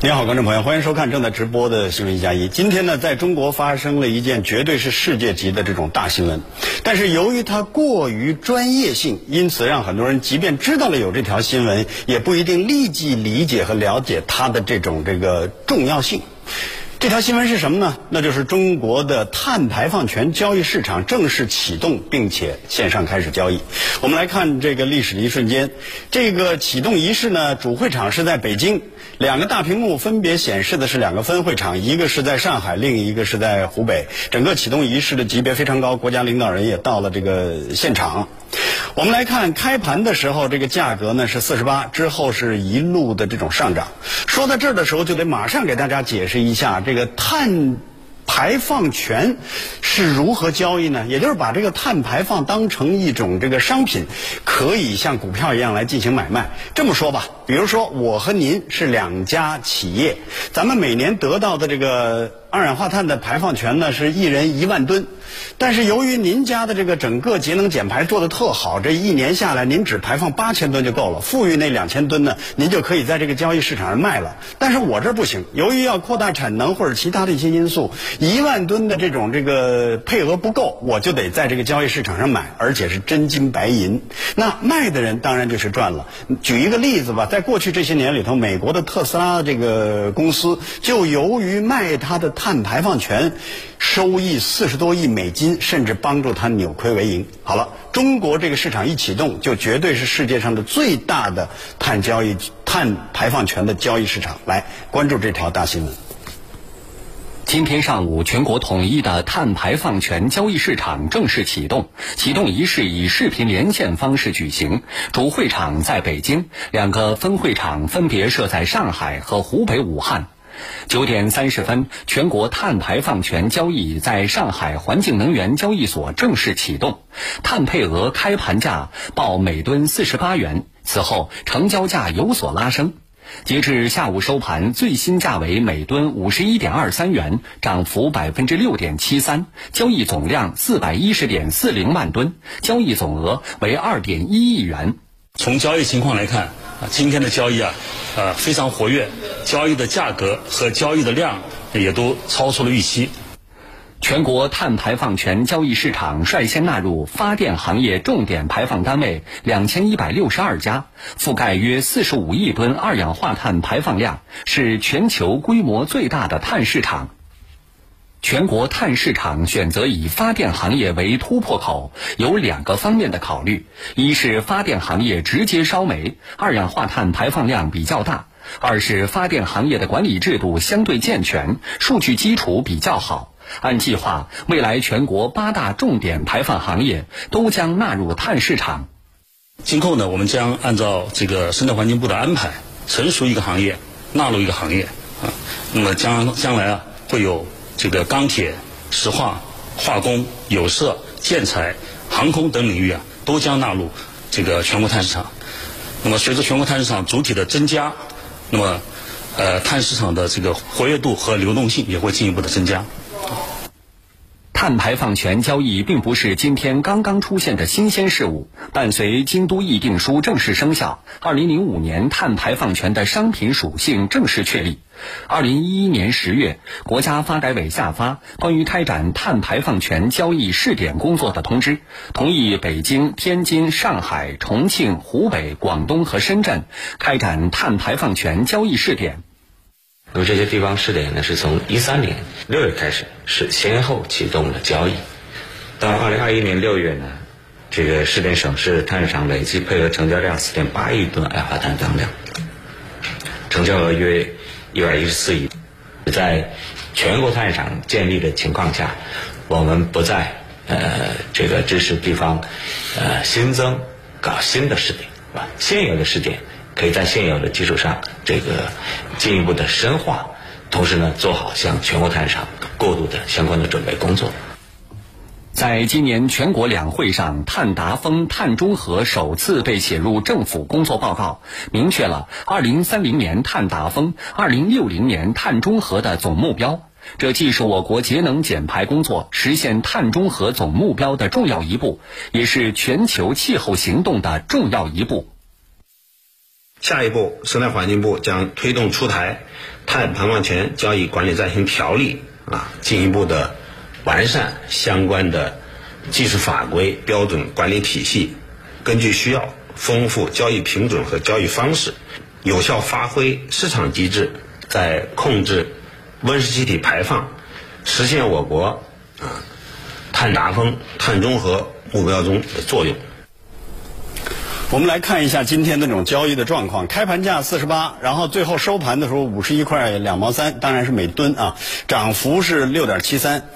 你好，观众朋友，欢迎收看正在直播的新闻一加一。今天呢，在中国发生了一件绝对是世界级的这种大新闻，但是由于它过于专业性，因此让很多人即便知道了有这条新闻，也不一定立即理解和了解它的这种这个重要性。这条新闻是什么呢？那就是中国的碳排放权交易市场正式启动，并且线上开始交易。我们来看这个历史的一瞬间。这个启动仪式呢，主会场是在北京，两个大屏幕分别显示的是两个分会场，一个是在上海，另一个是在湖北。整个启动仪式的级别非常高，国家领导人也到了这个现场。我们来看开盘的时候，这个价格呢是四十八，之后是一路的这种上涨。说到这儿的时候，就得马上给大家解释一下这个碳排放权是如何交易呢？也就是把这个碳排放当成一种这个商品，可以像股票一样来进行买卖。这么说吧，比如说我和您是两家企业，咱们每年得到的这个二氧化碳的排放权呢是一人一万吨。但是由于您家的这个整个节能减排做的特好，这一年下来您只排放八千吨就够了，富裕那两千吨呢，您就可以在这个交易市场上卖了。但是我这不行，由于要扩大产能或者其他的一些因素，一万吨的这种这个配额不够，我就得在这个交易市场上买，而且是真金白银。那卖的人当然就是赚了。举一个例子吧，在过去这些年里头，美国的特斯拉这个公司就由于卖它的碳排放权。收益四十多亿美金，甚至帮助他扭亏为盈。好了，中国这个市场一启动，就绝对是世界上的最大的碳交易、碳排放权的交易市场。来关注这条大新闻。今天上午，全国统一的碳排放权交易市场正式启动，启动仪式以视频连线方式举行。主会场在北京，两个分会场分别设在上海和湖北武汉。九点三十分，全国碳排放权交易在上海环境能源交易所正式启动，碳配额开盘价报每吨四十八元，此后成交价有所拉升。截至下午收盘，最新价为每吨五十一点二三元，涨幅百分之六点七三，交易总量四百一十点四零万吨，交易总额为二点一亿元。从交易情况来看，啊，今天的交易啊，呃，非常活跃，交易的价格和交易的量也都超出了预期。全国碳排放权交易市场率先纳入发电行业重点排放单位两千一百六十二家，覆盖约四十五亿吨二氧化碳排放量，是全球规模最大的碳市场。全国碳市场选择以发电行业为突破口，有两个方面的考虑：一是发电行业直接烧煤，二氧化碳排放量比较大；二是发电行业的管理制度相对健全，数据基础比较好。按计划，未来全国八大重点排放行业都将纳入碳市场。今后呢，我们将按照这个生态环境部的安排，成熟一个行业，纳入一个行业啊。那么将将来啊，会有。这个钢铁、石化、化工、有色、建材、航空等领域啊，都将纳入这个全国碳市场。那么，随着全国碳市场主体的增加，那么，呃，碳市场的这个活跃度和流动性也会进一步的增加。碳排放权交易并不是今天刚刚出现的新鲜事物。伴随京都议定书正式生效，二零零五年碳排放权的商品属性正式确立。二零一一年十月，国家发改委下发关于开展碳排放权交易试点工作的通知，同意北京、天津、上海、重庆、湖北、广东和深圳开展碳排放权交易试点。那么这些地方试点呢，是从一三年六月开始，是先后启动了交易。到二零二一年六月呢，这个试点省市碳市场累计配额成交量四点八亿吨二氧化碳当量，成交额约一百一十四亿。在全国碳市场建立的情况下，我们不再呃这个支持地方呃新增搞新的试点，啊？现有的试点可以在现有的基础上这个进一步的深化，同时呢做好向全国碳市场过渡的相关的准备工作。在今年全国两会上，碳达峰、碳中和首次被写入政府工作报告，明确了2030年碳达峰、2060年碳中和的总目标。这既是我国节能减排工作实现碳中和总目标的重要一步，也是全球气候行动的重要一步。下一步，生态环境部将推动出台碳排放权交易管理暂行条例啊，进一步的。完善相关的技术法规、标准管理体系，根据需要丰富交易品种和交易方式，有效发挥市场机制在控制温室气体排放、实现我国啊碳达峰、碳中和目标中的作用。我们来看一下今天的这种交易的状况：开盘价四十八，然后最后收盘的时候五十一块两毛三，当然是每吨啊，涨幅是六点七三。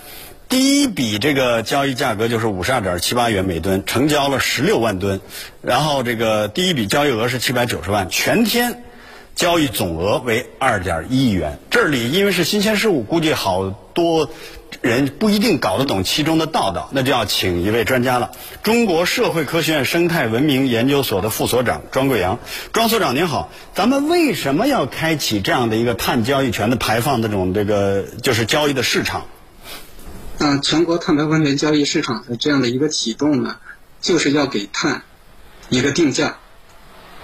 第一笔这个交易价格就是五十二点七八元每吨，成交了十六万吨，然后这个第一笔交易额是七百九十万，全天交易总额为二点一亿元。这里因为是新鲜事物，估计好多人不一定搞得懂其中的道道，那就要请一位专家了。中国社会科学院生态文明研究所的副所长庄贵阳，庄所长您好，咱们为什么要开启这样的一个碳交易权的排放这种这个就是交易的市场？那全国碳排放权交易市场的这样的一个启动呢，就是要给碳一个定价，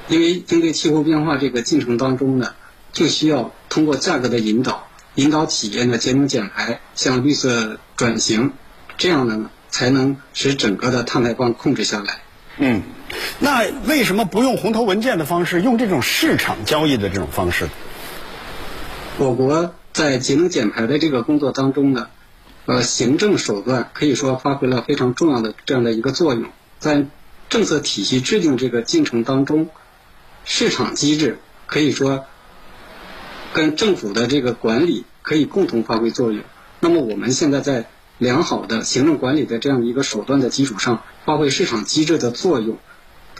因为应对气候变化这个进程当中呢，就需要通过价格的引导，引导企业呢节能减排，向绿色转型，这样呢才能使整个的碳排放控制下来。嗯，那为什么不用红头文件的方式，用这种市场交易的这种方式？我国在节能减排的这个工作当中呢。呃，行政手段可以说发挥了非常重要的这样的一个作用，在政策体系制定这个进程当中，市场机制可以说跟政府的这个管理可以共同发挥作用。那么我们现在在良好的行政管理的这样一个手段的基础上，发挥市场机制的作用，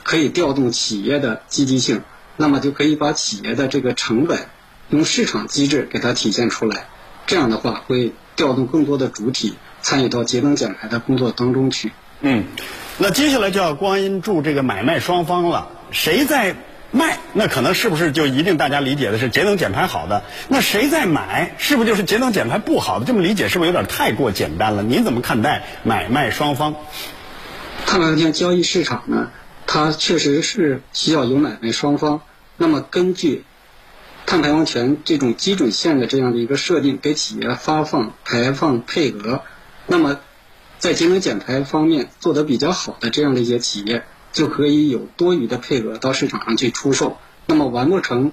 可以调动企业的积极性，那么就可以把企业的这个成本用市场机制给它体现出来。这样的话会。调动更多的主体参与到节能减排的工作当中去。嗯，那接下来就要关注这个买卖双方了。谁在卖？那可能是不是就一定大家理解的是节能减排好的？那谁在买？是不是就是节能减排不好的？这么理解是不是有点太过简单了？您怎么看待买卖双方？碳排放权交易市场呢？它确实是需要有买卖双方。那么根据。碳排放权这种基准线的这样的一个设定，给企业发放排放配额，那么在节能减排方面做得比较好的这样的一些企业，就可以有多余的配额到市场上去出售。那么完不成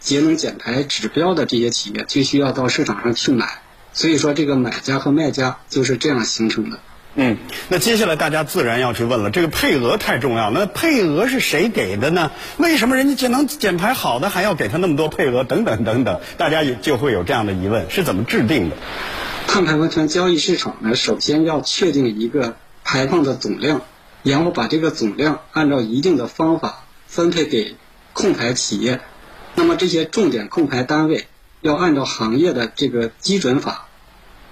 节能减排指标的这些企业，就需要到市场上去买。所以说，这个买家和卖家就是这样形成的。嗯，那接下来大家自然要去问了，这个配额太重要。那配额是谁给的呢？为什么人家节能减排好的还要给他那么多配额？等等等等，大家也就会有这样的疑问：是怎么制定的？碳排放权交易市场呢，首先要确定一个排放的总量，然后把这个总量按照一定的方法分配给控排企业。那么这些重点控排单位要按照行业的这个基准法，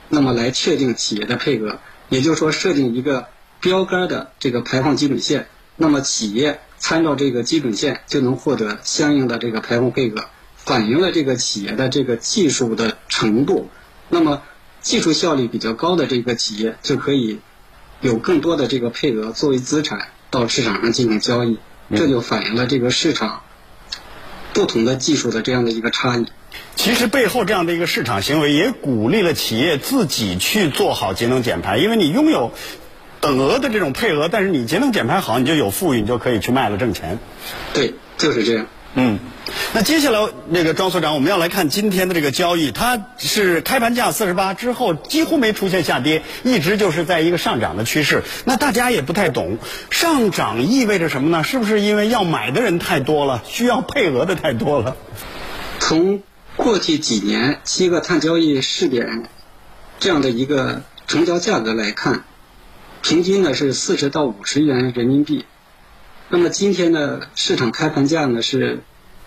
那么来确定企业的配额。也就是说，设定一个标杆的这个排放基准线，那么企业参照这个基准线就能获得相应的这个排放配额，反映了这个企业的这个技术的程度。那么技术效率比较高的这个企业就可以有更多的这个配额作为资产到市场上进行交易，这就反映了这个市场不同的技术的这样的一个差异。其实背后这样的一个市场行为，也鼓励了企业自己去做好节能减排，因为你拥有等额的这种配额，但是你节能减排好，你就有富裕，你就可以去卖了挣钱。对，就是这样。嗯，那接下来那个庄所长，我们要来看今天的这个交易，它是开盘价四十八之后几乎没出现下跌，一直就是在一个上涨的趋势。那大家也不太懂，上涨意味着什么呢？是不是因为要买的人太多了，需要配额的太多了？从过去几年七个碳交易试点这样的一个成交价格来看，平均呢是四十到五十元人民币。那么今天的市场开盘价呢是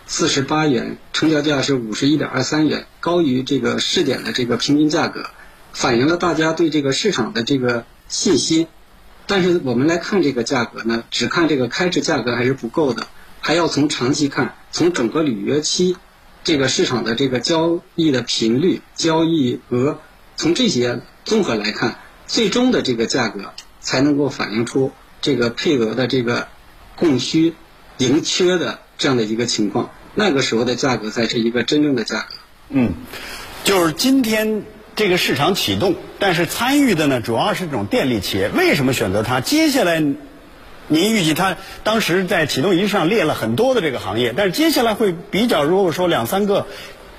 四十八元，成交价是五十一点二三元，高于这个试点的这个平均价格，反映了大家对这个市场的这个信心。但是我们来看这个价格呢，只看这个开市价格还是不够的，还要从长期看，从整个履约期这个市场的这个交易的频率、交易额，从这些综合来看，最终的这个价格才能够反映出这个配额的这个。供需盈缺的这样的一个情况，那个时候的价格才是一个真正的价格。嗯，就是今天这个市场启动，但是参与的呢，主要是这种电力企业。为什么选择它？接下来，您预计它当时在启动仪式上列了很多的这个行业，但是接下来会比较，如果说两三个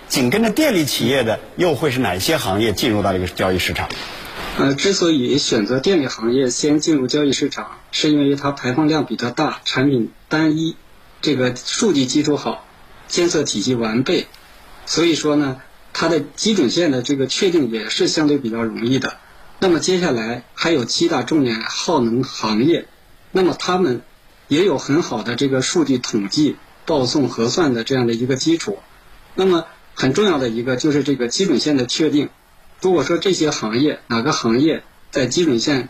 紧跟着电力企业的，又会是哪些行业进入到这个交易市场？呃，之所以选择电力行业先进入交易市场，是因为它排放量比较大，产品单一，这个数据基础好，监测体系完备，所以说呢，它的基准线的这个确定也是相对比较容易的。那么接下来还有七大重点耗能行业，那么他们也有很好的这个数据统计、报送核算的这样的一个基础。那么很重要的一个就是这个基准线的确定。如果说这些行业哪个行业在基准线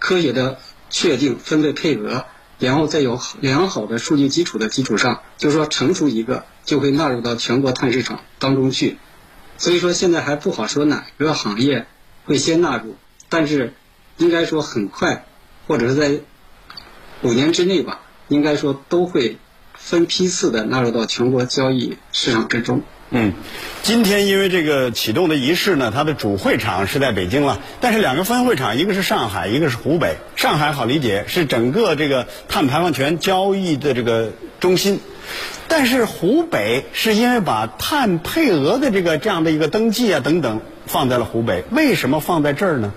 科学的确定分类配额，然后再有良好的数据基础的基础上，就是说成熟一个就会纳入到全国碳市场当中去。所以说现在还不好说哪个行业会先纳入，但是应该说很快，或者是在五年之内吧，应该说都会分批次的纳入到全国交易市场之中。嗯，今天因为这个启动的仪式呢，它的主会场是在北京了，但是两个分会场，一个是上海，一个是湖北。上海好理解，是整个这个碳排放权交易的这个中心，但是湖北是因为把碳配额的这个这样的一个登记啊等等放在了湖北，为什么放在这儿呢？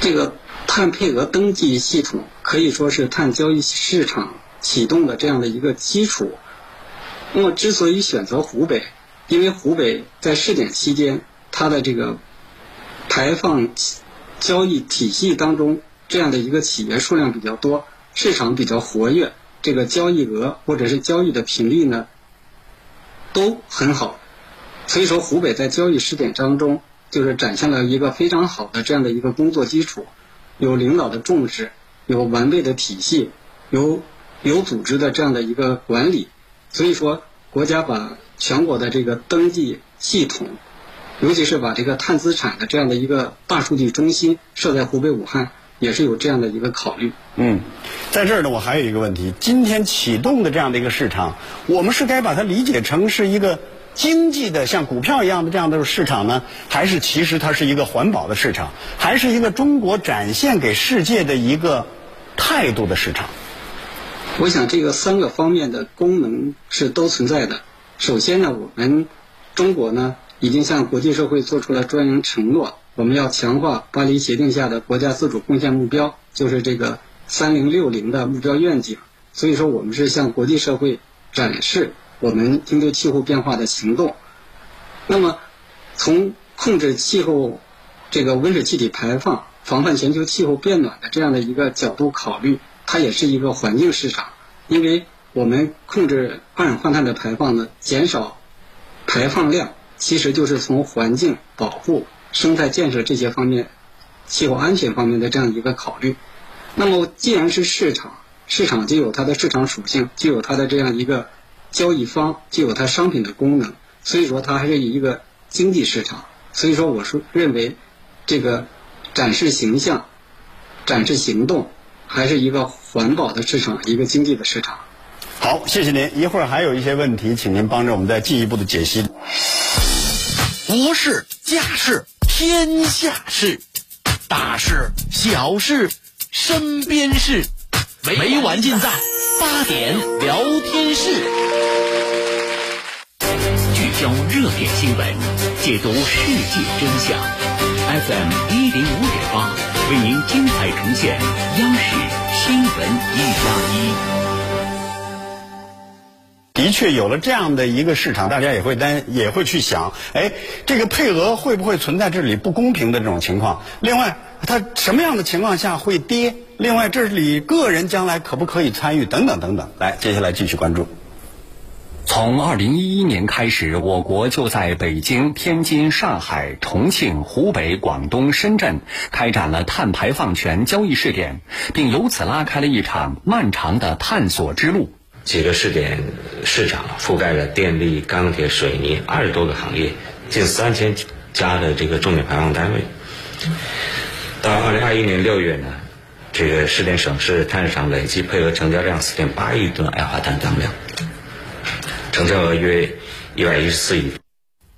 这个碳配额登记系统可以说是碳交易市场启动的这样的一个基础。那么，之所以选择湖北，因为湖北在试点期间，它的这个排放交易体系当中，这样的一个企业数量比较多，市场比较活跃，这个交易额或者是交易的频率呢，都很好。所以说，湖北在交易试点当中，就是展现了一个非常好的这样的一个工作基础，有领导的重视，有完备的体系，有有组织的这样的一个管理。所以说，国家把全国的这个登记系统，尤其是把这个碳资产的这样的一个大数据中心设在湖北武汉，也是有这样的一个考虑。嗯，在这儿呢，我还有一个问题：今天启动的这样的一个市场，我们是该把它理解成是一个经济的像股票一样的这样的市场呢，还是其实它是一个环保的市场，还是一个中国展现给世界的一个态度的市场？我想这个三个方面的功能是都存在的。首先呢，我们中国呢已经向国际社会做出了专营承诺，我们要强化巴黎协定下的国家自主贡献目标，就是这个三零六零的目标愿景。所以说，我们是向国际社会展示我们应对气候变化的行动。那么，从控制气候这个温室气体排放、防范全球气候变暖的这样的一个角度考虑。它也是一个环境市场，因为我们控制二氧化碳的排放呢，减少排放量，其实就是从环境保护、生态建设这些方面、气候安全方面的这样一个考虑。那么，既然是市场，市场就有它的市场属性，就有它的这样一个交易方，就有它商品的功能，所以说它还是一个经济市场。所以说，我是认为这个展示形象、展示行动。还是一个环保的市场，一个经济的市场。好。好，谢谢您。一会儿还有一些问题，请您帮着我们再进一步的解析。国事、家事、天下事，大事、小事、身边事，每晚尽在八点聊天室。聚焦热点新闻，解读世界真相。FM 一零五点八，为您精彩呈现央视新闻一加一。的确有了这样的一个市场，大家也会担也会去想，哎，这个配额会不会存在这里不公平的这种情况？另外，它什么样的情况下会跌？另外，这里个人将来可不可以参与？等等等等。来，接下来继续关注。从二零一一年开始，我国就在北京、天津、上海、重庆、湖北、广东、深圳开展了碳排放权交易试点，并由此拉开了一场漫长的探索之路。几个试点市场覆盖了电力、钢铁、水泥二十多个行业，近三千家的这个重点排放单位。到二零二一年六月呢，这个试点省市碳市场累计配额成交量四点八亿吨二氧化碳当量，成交额约一百一十四亿。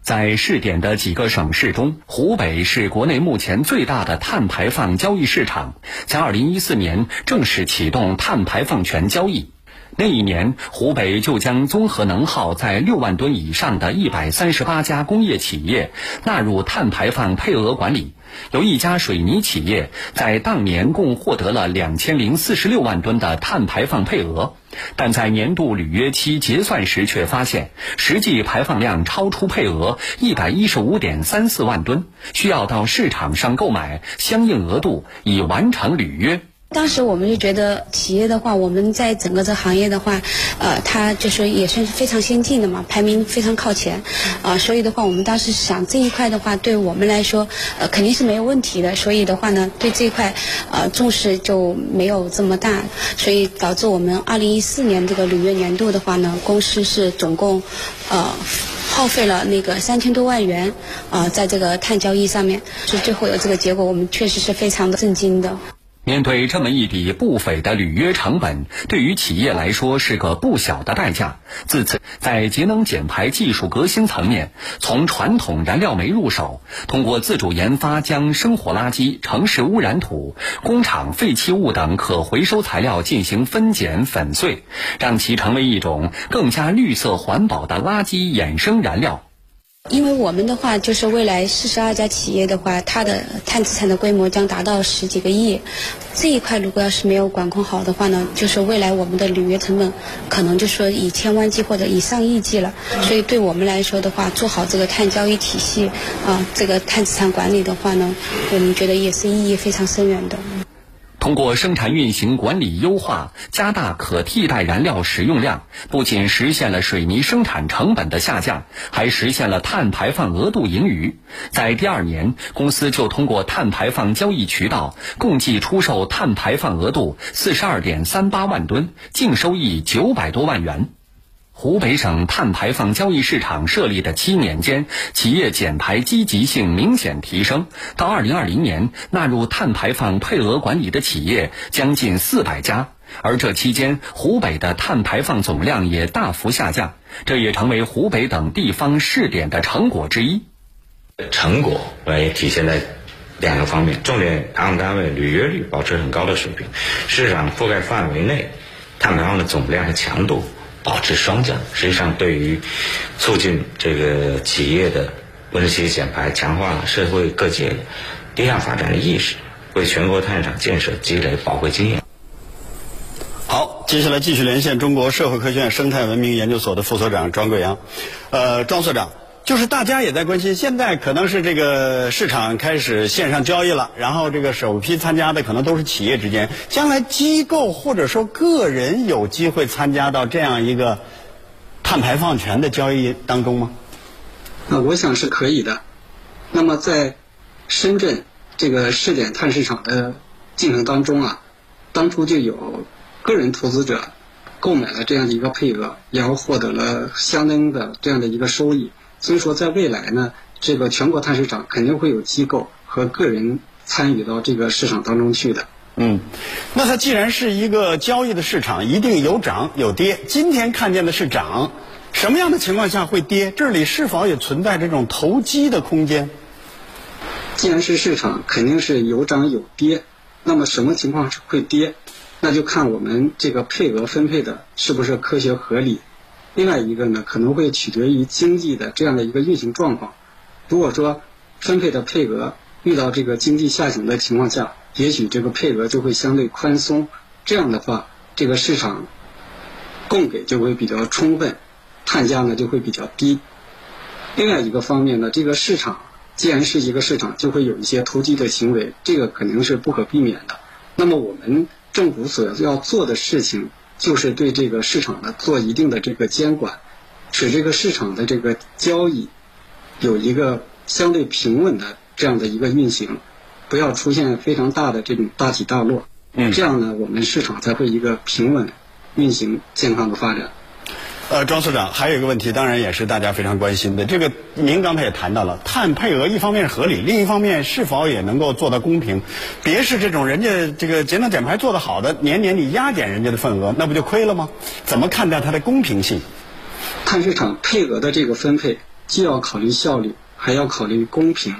在试点的几个省市中，湖北是国内目前最大的碳排放交易市场，在二零一四年正式启动碳排放权交易。那一年，湖北就将综合能耗在六万吨以上的一百三十八家工业企业纳入碳排放配额管理。有一家水泥企业在当年共获得了两千零四十六万吨的碳排放配额，但在年度履约期结算时却发现实际排放量超出配额一百一十五点三四万吨，需要到市场上购买相应额度以完成履约。当时我们就觉得企业的话，我们在整个这行业的话，呃，它就是也算是非常先进的嘛，排名非常靠前，啊，所以的话，我们当时想这一块的话，对我们来说，呃，肯定是没有问题的。所以的话呢，对这一块，呃，重视就没有这么大，所以导致我们二零一四年这个履约年度的话呢，公司是总共，呃，耗费了那个三千多万元，啊，在这个碳交易上面，所以最后有这个结果，我们确实是非常的震惊的。面对这么一笔不菲的履约成本，对于企业来说是个不小的代价。自此，在节能减排技术革新层面，从传统燃料煤入手，通过自主研发，将生活垃圾、城市污染土、工厂废弃物等可回收材料进行分拣粉碎，让其成为一种更加绿色环保的垃圾衍生燃料。因为我们的话，就是未来四十二家企业的话，它的碳资产的规模将达到十几个亿。这一块如果要是没有管控好的话呢，就是未来我们的履约成本可能就说以千万计或者以上亿计了。所以对我们来说的话，做好这个碳交易体系啊，这个碳资产管理的话呢，我们觉得也是意义非常深远的。通过生产运行管理优化，加大可替代燃料使用量，不仅实现了水泥生产成本的下降，还实现了碳排放额度盈余。在第二年，公司就通过碳排放交易渠道，共计出售碳排放额度四十二点三八万吨，净收益九百多万元。湖北省碳排放交易市场设立的七年间，企业减排积极性明显提升。到二零二零年，纳入碳排放配额管理的企业将近四百家。而这期间，湖北的碳排放总量也大幅下降，这也成为湖北等地方试点的成果之一。成果也体现在两个方面：重点排放单位履约率保持很高的水平，市场覆盖范围内碳排放的总量和强度。保持双降，实际上对于促进这个企业的温室气体减排，强化社会各界低碳发展的意识，为全国碳市场建设积累宝贵经验。好，接下来继续连线中国社会科学院生态文明研究所的副所长庄贵阳，呃，庄所长。就是大家也在关心，现在可能是这个市场开始线上交易了，然后这个首批参加的可能都是企业之间，将来机构或者说个人有机会参加到这样一个碳排放权的交易当中吗？啊，我想是可以的。那么在深圳这个试点碳市场的进程当中啊，当初就有个人投资者购买了这样的一个配额，然后获得了相当的这样的一个收益。所以说，在未来呢，这个全国碳市场肯定会有机构和个人参与到这个市场当中去的。嗯，那它既然是一个交易的市场，一定有涨有跌。今天看见的是涨，什么样的情况下会跌？这里是否也存在这种投机的空间？既然是市场，肯定是有涨有跌。那么什么情况是会跌？那就看我们这个配额分配的是不是科学合理。另外一个呢，可能会取决于经济的这样的一个运行状况。如果说分配的配额遇到这个经济下行的情况下，也许这个配额就会相对宽松。这样的话，这个市场供给就会比较充分，碳价呢就会比较低。另外一个方面呢，这个市场既然是一个市场，就会有一些投机的行为，这个肯定是不可避免的。那么我们政府所要做的事情，就是对这个市场呢做一定的这个监管，使这个市场的这个交易有一个相对平稳的这样的一个运行，不要出现非常大的这种大起大落。嗯，这样呢，我们市场才会一个平稳运行、健康的发展。呃，庄所长，还有一个问题，当然也是大家非常关心的。这个您刚才也谈到了，碳配额一方面是合理，另一方面是否也能够做到公平？别是这种人家这个节能减排做得好的，年年你压减人家的份额，那不就亏了吗？怎么看待它的公平性？碳市场配额的这个分配，既要考虑效率，还要考虑公平。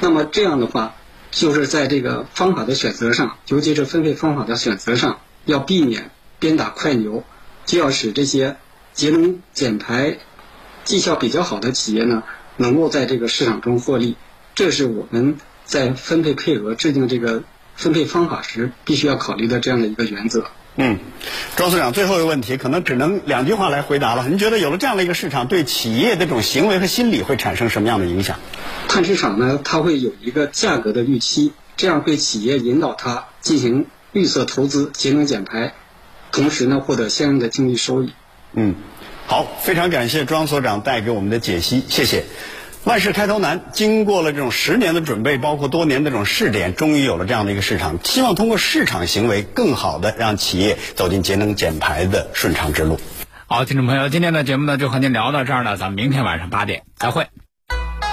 那么这样的话，就是在这个方法的选择上，尤其是分配方法的选择上，要避免鞭打快牛，就要使这些节能减排绩效比较好的企业呢，能够在这个市场中获利。这是我们在分配配额、制定这个分配方法时必须要考虑的这样的一个原则。嗯，庄所长，最后一个问题可能只能两句话来回答了。您觉得有了这样的一个市场，对企业这种行为和心理会产生什么样的影响？碳市场呢，它会有一个价格的预期，这样对企业引导它进行绿色投资、节能减排，同时呢获得相应的经济收益。嗯，好，非常感谢庄所长带给我们的解析，谢谢。万事开头难，经过了这种十年的准备，包括多年的这种试点，终于有了这样的一个市场。希望通过市场行为，更好的让企业走进节能减排的顺畅之路。好，听众朋友，今天的节目呢就和您聊到这儿了，咱们明天晚上八点再会。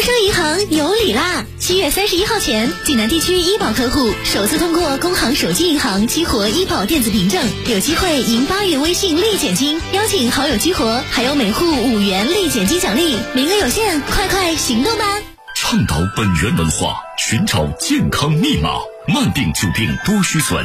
工商银行有礼啦！七月三十一号前，济南地区医保客户首次通过工行手机银行激活医保电子凭证，有机会赢八元微信立减金，邀请好友激活，还有每户五元立减金奖励，名额有限，快快行动吧！倡导本源文化，寻找健康密码，慢病久病多虚损。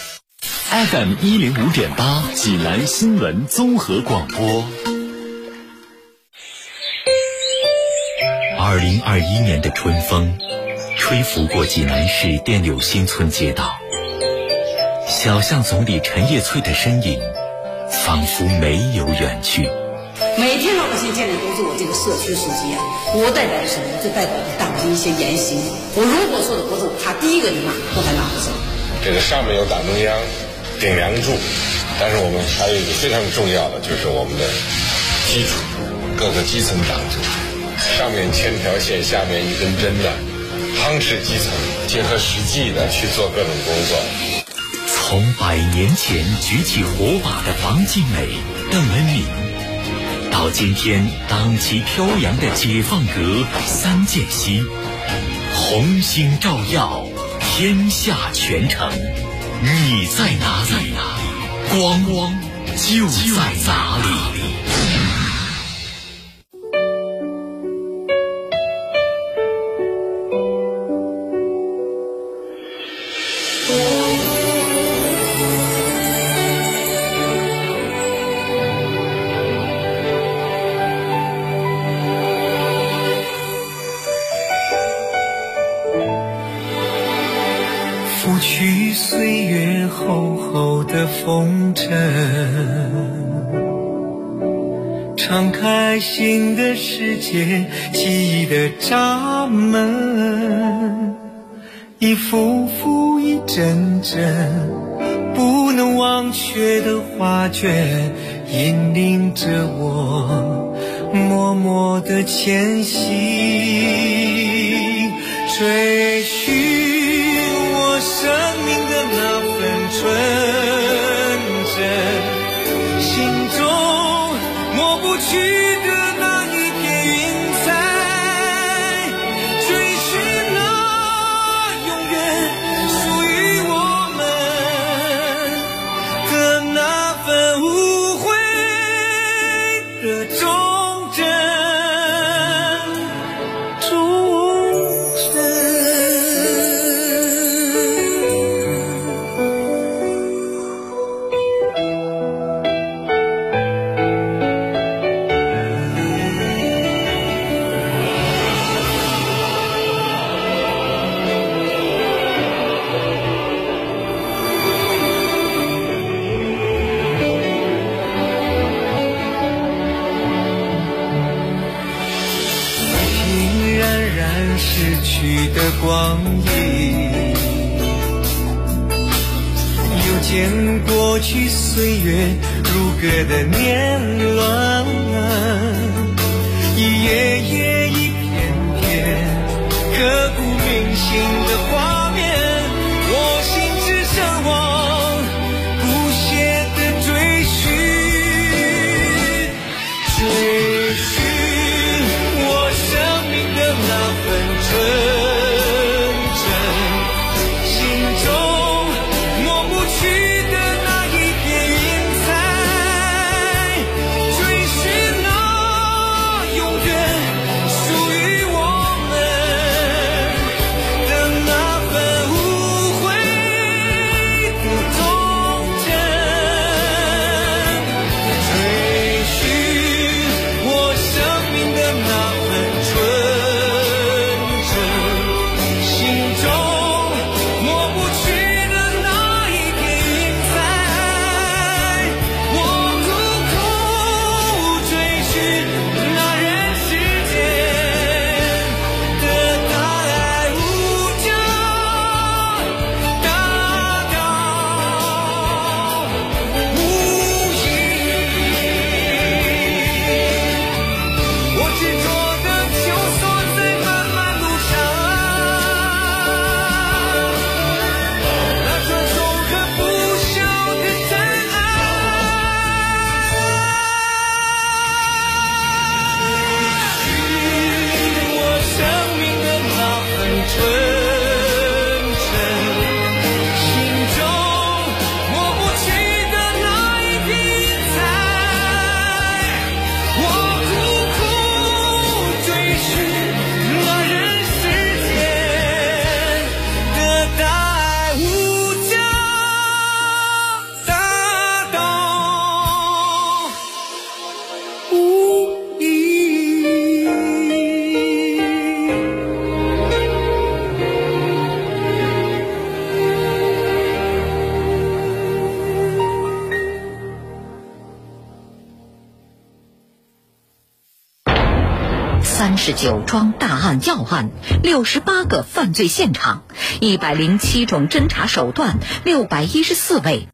FM 一零五点八，济南新闻综合广播。二零二一年的春风，吹拂过济南市电柳新村街道，小巷总理陈叶翠的身影，仿佛没有远去。每天老百姓见的都是我这个社区书记啊，我代表的什么？就代表着党的一些言行。我如果说的不中，他第一个就骂，都还骂不走。这个上面有党中央顶梁柱，但是我们还有一个非常重要的，就是我们的基础，各个基层党组，上面千条线，下面一根针的，夯实基层，结合实际的去做各种工作。从百年前举起火把的王尽美、邓恩铭，到今天党旗飘扬的解放阁三间隙，红星照耀天下全城。你在哪里？光光就在哪里。些，记忆的闸门，一幅幅，一帧帧，不能忘却的画卷，引领着我默默的前行，追寻。我生命的那份纯真，心中抹不去光阴，又见过去岁月如歌的年轮，九桩大案要案，六十八个犯罪现场，一百零七种侦查手段，六百一十四位